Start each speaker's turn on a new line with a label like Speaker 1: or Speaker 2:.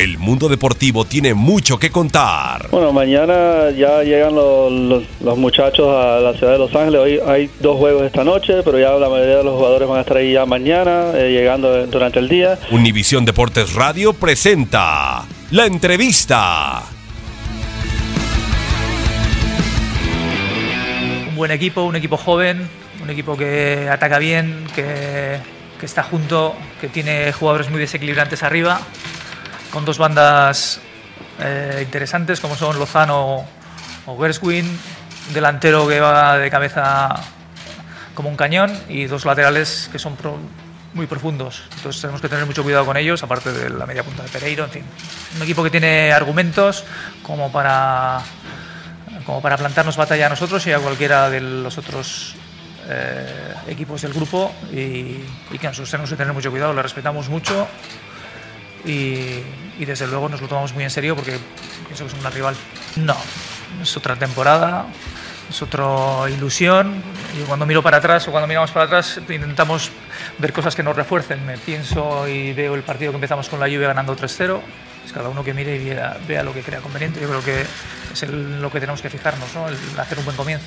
Speaker 1: El mundo deportivo tiene mucho que contar.
Speaker 2: Bueno, mañana ya llegan los, los- los muchachos a la ciudad de Los Ángeles. Hoy hay dos juegos esta noche, pero ya la mayoría de los jugadores van a estar ahí ya mañana, eh, llegando durante el día.
Speaker 1: Univisión Deportes Radio presenta la entrevista.
Speaker 3: un buen equipo, un equipo joven, un equipo que ataca bien, que, que está junto, que tiene jugadores muy desequilibrantes arriba, con dos bandas eh, interesantes como son Lozano o Gerswin, un delantero que va de cabeza como un cañón y dos laterales que son pro- muy profundos. Entonces tenemos que tener mucho cuidado con ellos, aparte de la media punta de Pereiro, en fin. Un equipo que tiene argumentos como para como para plantarnos batalla a nosotros y a cualquiera de los otros eh, equipos del grupo y, y que nosotros tenemos que tener mucho cuidado, le respetamos mucho y, y desde luego nos lo tomamos muy en serio porque pienso que es una rival. No, es otra temporada, es otra ilusión y cuando miro para atrás o cuando miramos para atrás intentamos ver cosas que nos refuercen. Me pienso y veo el partido que empezamos con la lluvia ganando 3-0. Es cada uno que mire y vea, vea lo que crea conveniente. Yo creo que es el- lo que tenemos que fijarnos, ¿no? el hacer un buen comienzo.